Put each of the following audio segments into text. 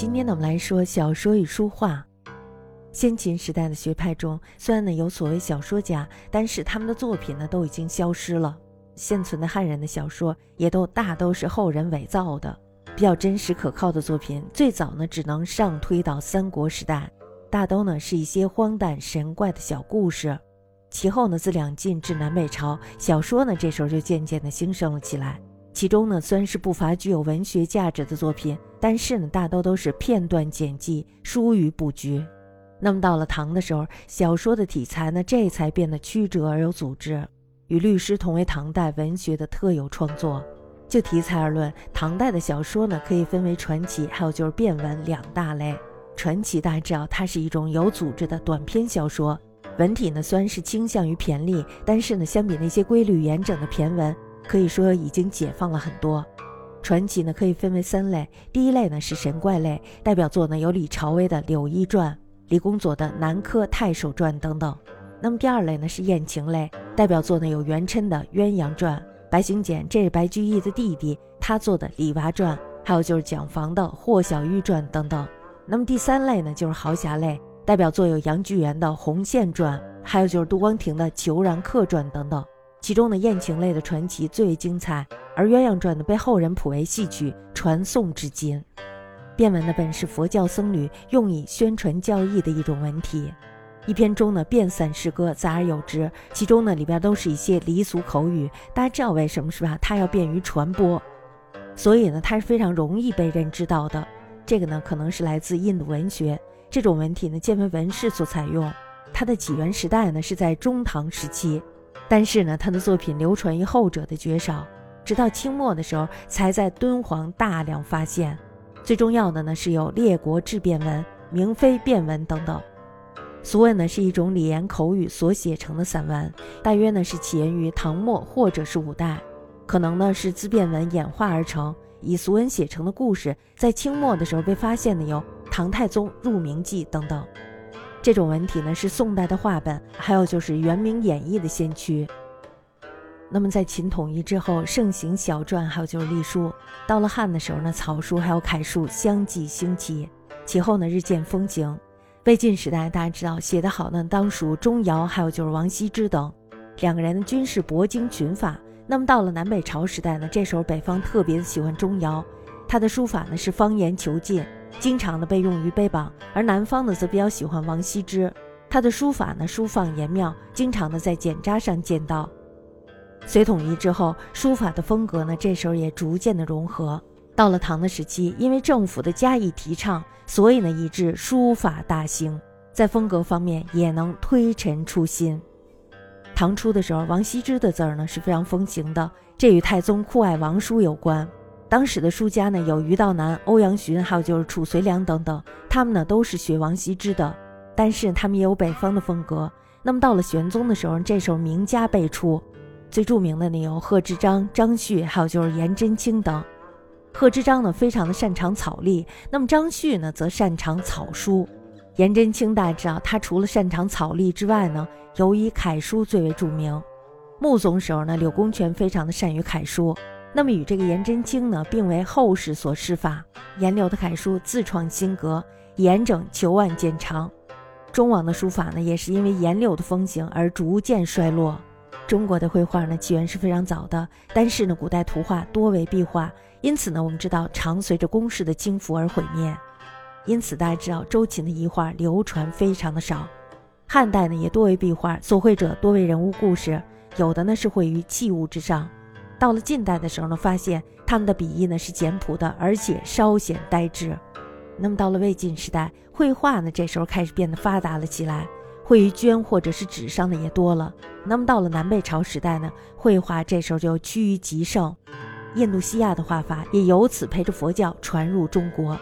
今天呢，我们来说小说与书画。先秦时代的学派中，虽然呢有所谓小说家，但是他们的作品呢都已经消失了。现存的汉人的小说也都大都是后人伪造的，比较真实可靠的作品，最早呢只能上推到三国时代，大都呢是一些荒诞神怪的小故事。其后呢，自两晋至南北朝，小说呢这时候就渐渐的兴盛了起来。其中呢，虽然是不乏具有文学价值的作品，但是呢，大多都是片段剪辑，疏于布局。那么到了唐的时候，小说的题材呢，这才变得曲折而有组织，与律诗同为唐代文学的特有创作。就题材而论，唐代的小说呢，可以分为传奇，还有就是变文两大类。传奇大家知道，它是一种有组织的短篇小说，文体呢虽然是倾向于骈俪，但是呢，相比那些规律严整的骈文。可以说已经解放了很多。传奇呢可以分为三类，第一类呢是神怪类，代表作呢有李朝威的《柳依传》、李公佐的《南柯太守传》等等。那么第二类呢是艳情类，代表作呢有元稛的《鸳鸯传》、白行简这是白居易的弟弟他做的《李娃传》，还有就是蒋房的《霍小玉传》等等。那么第三类呢就是豪侠类，代表作有杨巨源的《红线传》，还有就是杜光庭的《虬髯客传》等等。其中的艳情类的传奇最为精彩，而鸳鸯传呢被后人谱为戏曲，传颂至今。变文呢本是佛教僧侣用以宣传教义的一种文体，一篇中呢遍散诗歌，杂而有之，其中呢里边都是一些离俗口语。大家知道为什么是吧？它要便于传播，所以呢它是非常容易被人知道的。这个呢可能是来自印度文学，这种文体呢渐为文士所采用。它的起源时代呢是在中唐时期。但是呢，他的作品流传于后者的绝少，直到清末的时候才在敦煌大量发现。最重要的呢，是有《列国志变文》《明妃变文》等等。俗文呢是一种礼言口语所写成的散文，大约呢是起源于唐末或者是五代，可能呢是自变文演化而成。以俗文写成的故事，在清末的时候被发现的有《唐太宗入明记》等等。这种文体呢是宋代的话本，还有就是元明演义的先驱。那么在秦统一之后，盛行小篆，还有就是隶书。到了汉的时候呢，草书还有楷书相继兴起，其后呢日渐风行。魏晋时代大家知道写得好呢，当属钟繇，还有就是王羲之等两个人呢均是博经群法。那么到了南北朝时代呢，这时候北方特别喜欢钟繇，他的书法呢是方言遒劲。经常的被用于碑榜，而南方呢则比较喜欢王羲之，他的书法呢书放严妙，经常的在简札上见到。隋统一之后，书法的风格呢这时候也逐渐的融合。到了唐的时期，因为政府的加以提倡，所以呢以致书法大兴，在风格方面也能推陈出新。唐初的时候，王羲之的字儿呢是非常风行的，这与太宗酷爱王书有关。当时的书家呢，有于道南、欧阳询，还有就是褚遂良等等，他们呢都是学王羲之的，但是他们也有北方的风格。那么到了玄宗的时候，这时候名家辈出，最著名的呢有贺知章、张旭，还有就是颜真卿等。贺知章呢非常的擅长草隶，那么张旭呢则擅长草书。颜真卿大家知道，他除了擅长草隶之外呢，尤以楷书最为著名。穆宗时候呢，柳公权非常的善于楷书。那么与这个颜真卿呢，并为后世所施法。颜柳的楷书自创新格，严整求万见长。中王的书法呢，也是因为颜柳的风行而逐渐衰落。中国的绘画呢，起源是非常早的，但是呢，古代图画多为壁画，因此呢，我们知道常随着宫室的倾覆而毁灭。因此大家知道，周秦的遗画流传非常的少。汉代呢，也多为壁画，所绘者多为人物故事，有的呢是绘于器物之上。到了近代的时候呢，发现他们的笔意呢是简朴的，而且稍显呆滞。那么到了魏晋时代，绘画呢这时候开始变得发达了起来，绘于绢或者是纸上的也多了。那么到了南北朝时代呢，绘画这时候就趋于极盛，印度西亚的画法也由此陪着佛教传入中国。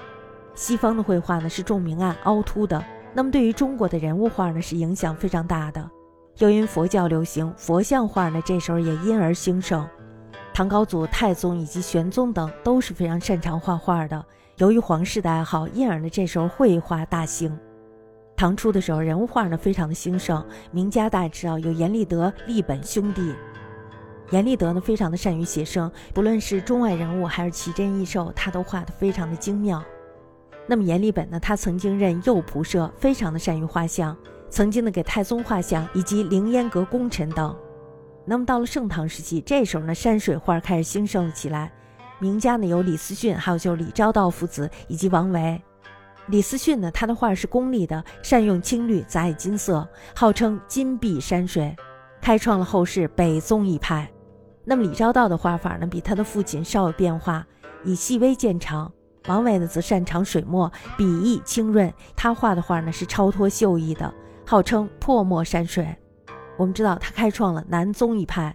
西方的绘画呢是重明暗、凹凸的，那么对于中国的人物画呢是影响非常大的。又因佛教流行，佛像画呢这时候也因而兴盛。唐高祖、太宗以及玄宗等都是非常擅长画画的。由于皇室的爱好，因而呢，这时候绘画大兴。唐初的时候，人物画呢非常的兴盛，名家大知道有阎立德、立本兄弟。阎立德呢非常的善于写生，不论是中外人物还是奇珍异兽，他都画得非常的精妙。那么阎立本呢，他曾经任右仆射，非常的善于画像，曾经呢给太宗画像以及凌烟阁功臣等。那么到了盛唐时期，这时候呢山水画开始兴盛了起来，名家呢有李思训，还有就是李昭道父子以及王维。李思训呢，他的画是功利的，善用青绿，杂以金色，号称金碧山水，开创了后世北宗一派。那么李昭道的画法呢，比他的父亲稍有变化，以细微见长。王维呢，则擅长水墨，笔意清润，他画的画呢是超脱秀逸的，号称破墨山水。我们知道他开创了南宗一派。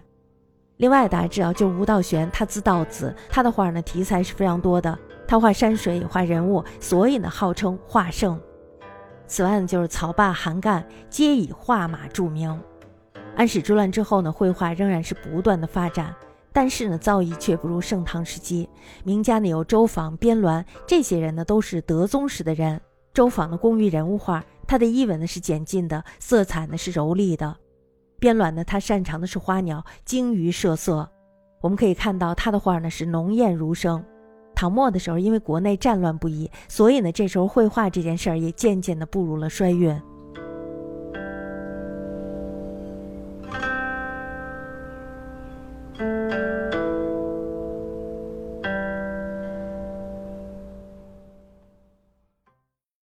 另外大家知道，就吴道玄，他字道子，他的画呢题材是非常多的。他画山水也画人物，所以呢号称画圣。此外呢，就是曹霸、韩干皆以画马著名。安史之乱之后呢，绘画仍然是不断的发展，但是呢，造诣却不如盛唐时期。名家呢有周昉、边鸾，这些人呢都是德宗时的人。周昉的工于人物画，他的衣纹呢是简净的，色彩呢是柔丽的。边鸾呢，他擅长的是花鸟，精于设色。我们可以看到他的画呢是浓艳如生。唐末的时候，因为国内战乱不已，所以呢，这时候绘画这件事儿也渐渐的步入了衰运。